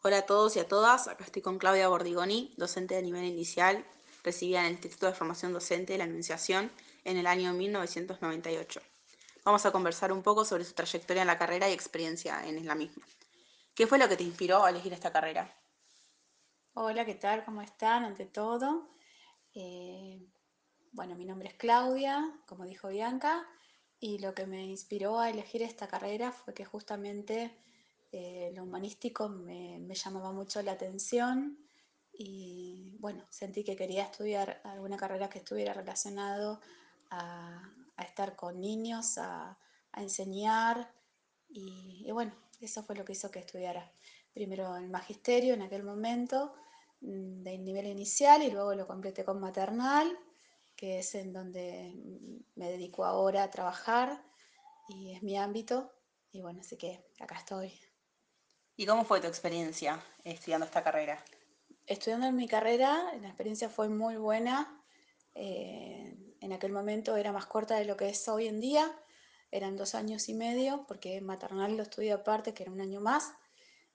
Hola a todos y a todas, acá estoy con Claudia Bordigoni, docente de nivel inicial, recibida en el Instituto de Formación Docente de la Anunciación en el año 1998. Vamos a conversar un poco sobre su trayectoria en la carrera y experiencia en la misma. ¿Qué fue lo que te inspiró a elegir esta carrera? Hola, ¿qué tal? ¿Cómo están? Ante todo, eh, bueno, mi nombre es Claudia, como dijo Bianca, y lo que me inspiró a elegir esta carrera fue que justamente eh, lo humanístico me, me, llamaba mucho la atención y bueno, sentí que quería estudiar alguna carrera que estuviera relacionado a, a estar con niños, a, a enseñar y, y, bueno, eso fue lo que hizo que estudiara primero el magisterio en aquel momento mm, de nivel inicial y luego lo completé con maternal, que es en donde me dedico ahora a trabajar y es mi ámbito y bueno, así que acá estoy. ¿Y cómo fue tu experiencia estudiando esta carrera? Estudiando en mi carrera, la experiencia fue muy buena. Eh, en aquel momento era más corta de lo que es hoy en día. Eran dos años y medio, porque maternal lo estudié aparte, que era un año más.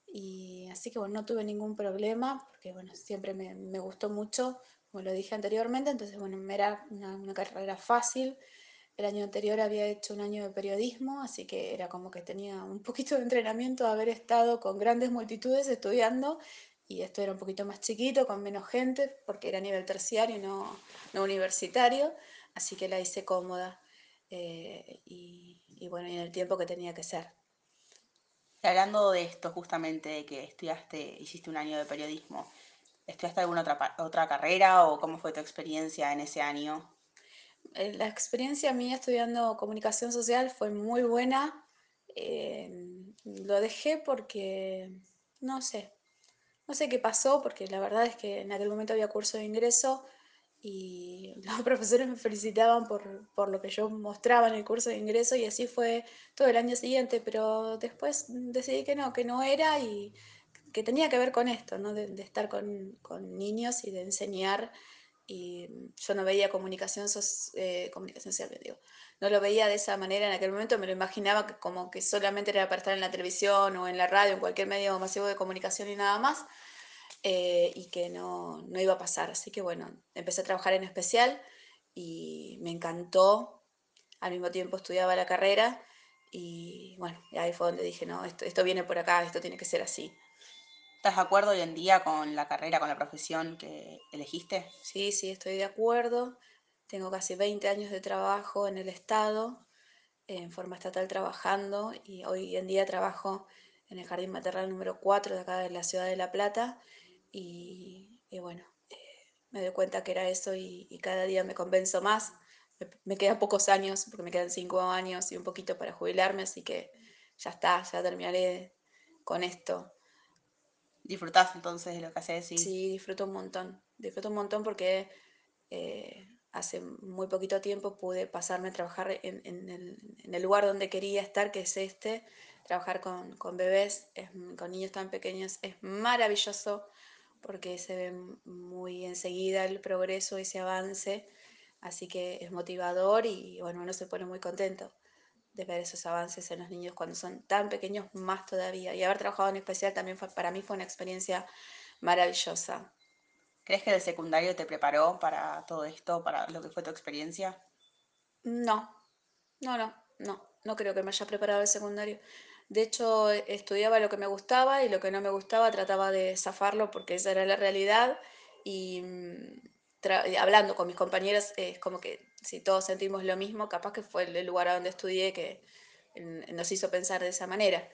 Y así que bueno, no tuve ningún problema, porque bueno, siempre me, gustó mucho, como lo dije anteriormente, entonces bueno, era una carrera fácil. El año anterior había hecho un año de periodismo, así que era como que tenía un poquito de entrenamiento haber estado con grandes multitudes estudiando y esto era un poquito más chiquito, con menos gente, porque era a nivel terciario no, no universitario, así que la hice cómoda eh, y, y, bueno, y en el tiempo que tenía que ser. Hablando de esto justamente, de que estudiaste, hiciste un año de periodismo, ¿estudiaste alguna otra, otra carrera o cómo fue tu experiencia en ese año? Eh, la experiencia mía estudiando comunicación social fue muy buena. Eh, lo dejé porque, no sé, no sé qué pasó, porque la verdad es que en aquel momento había curso de ingreso y los profesores me felicitaban por, por lo que yo mostraba en el curso de ingreso y así fue todo el año siguiente, pero después decidí que no, que no era y que tenía que ver con esto, ¿no? de, de estar con, con niños y de enseñar y yo no veía comunicación, eh, comunicación social, no lo veía de esa manera en aquel momento, me lo imaginaba como que solamente era para estar en la televisión o en la radio, en cualquier medio masivo de comunicación y nada más, eh, y que no, no iba a pasar. Así que bueno, empecé a trabajar en especial y me encantó, al mismo tiempo estudiaba la carrera y bueno, ahí fue donde dije, no, esto, esto viene por acá, esto tiene que ser así. ¿Estás de acuerdo hoy en día con la carrera, con la profesión que elegiste? Sí, sí, estoy de acuerdo. Tengo casi 20 años de trabajo en el Estado, en forma estatal trabajando, y hoy en día trabajo en el Jardín Maternal número 4 de acá de la ciudad de La Plata. Y, bueno, eh, me doy cuenta que era eso y, y cada día me convenzo más. Me, me, quedan pocos años, porque me quedan 5 años y un poquito para jubilarme, así que ya está, ya terminaré con esto. ¿Disfrutás entonces de lo que haces? Sí, sí disfruto un montón. Disfruto un montón porque eh, hace muy poquito tiempo pude pasarme a trabajar en, el, lugar donde quería estar, que es este. Trabajar con, bebés, con niños tan pequeños, es maravilloso porque se ve muy enseguida el progreso, ese avance. Así que es motivador y bueno, uno se pone muy contento de ver esos avances en los niños cuando son tan pequeños, más todavía. Y haber trabajado en especial también fue, para mí fue una experiencia maravillosa. ¿Crees que el secundario te preparó para todo esto, para lo que fue tu experiencia? No, no, no, no, no creo que me haya preparado el secundario. De hecho, estudiaba lo que me gustaba y lo que no me gustaba trataba de zafarlo porque esa era la realidad. Y hablando con mis compañeros, es como que si todos sentimos lo mismo, capaz que fue el lugar a donde estudié que nos hizo pensar de esa manera.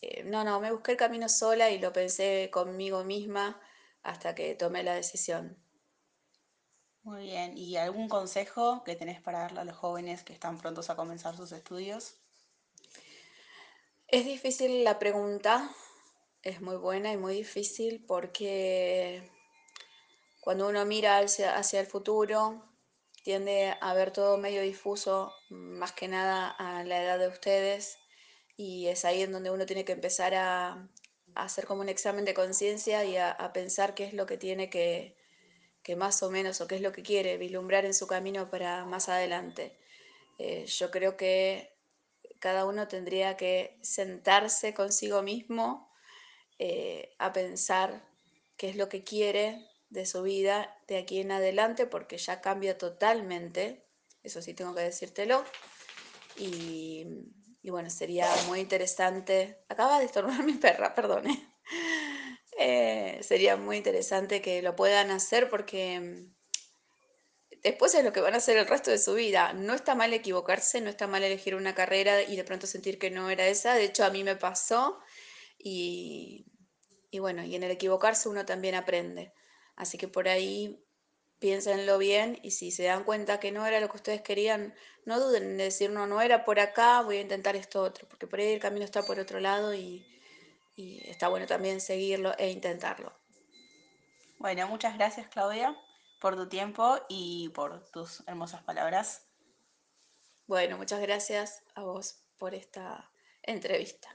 Eh, no, no, me busqué el camino sola y lo pensé conmigo misma hasta que tomé la decisión. Muy bien, ¿y algún consejo que tenés para darle a los jóvenes que están prontos a comenzar sus estudios? Es difícil la pregunta, es muy buena y muy difícil porque cuando uno mira hacia, el futuro tiende a ver todo medio difuso, más que nada a la edad de ustedes, y es ahí en donde uno tiene que empezar a, hacer como un examen de conciencia y a, a, pensar qué es lo que tiene que, que, más o menos o qué es lo que quiere vislumbrar en su camino para más adelante. Eh, yo creo que cada uno tendría que sentarse consigo mismo, eh, a pensar qué es lo que quiere de su vida de aquí en adelante, porque ya cambia totalmente, eso sí tengo que decírtelo. Y, bueno, sería muy interesante. Acaba de estornudar mi perra, perdone. Eh, sería muy interesante que lo puedan hacer porque después es lo que van a hacer el resto de su vida. No está mal equivocarse, no está mal elegir una carrera y de pronto sentir que no era esa. De hecho, a mí me pasó y, y bueno, y en el equivocarse uno también aprende. Así que por ahí piénsenlo bien y si se dan cuenta que no era lo que ustedes querían, no duden en decir, no, no era por acá, voy a intentar esto otro, porque por ahí el camino está por otro lado y, y está bueno también seguirlo e intentarlo. Bueno, muchas gracias Claudia por tu tiempo y por tus hermosas palabras. Bueno, muchas gracias a vos por esta entrevista.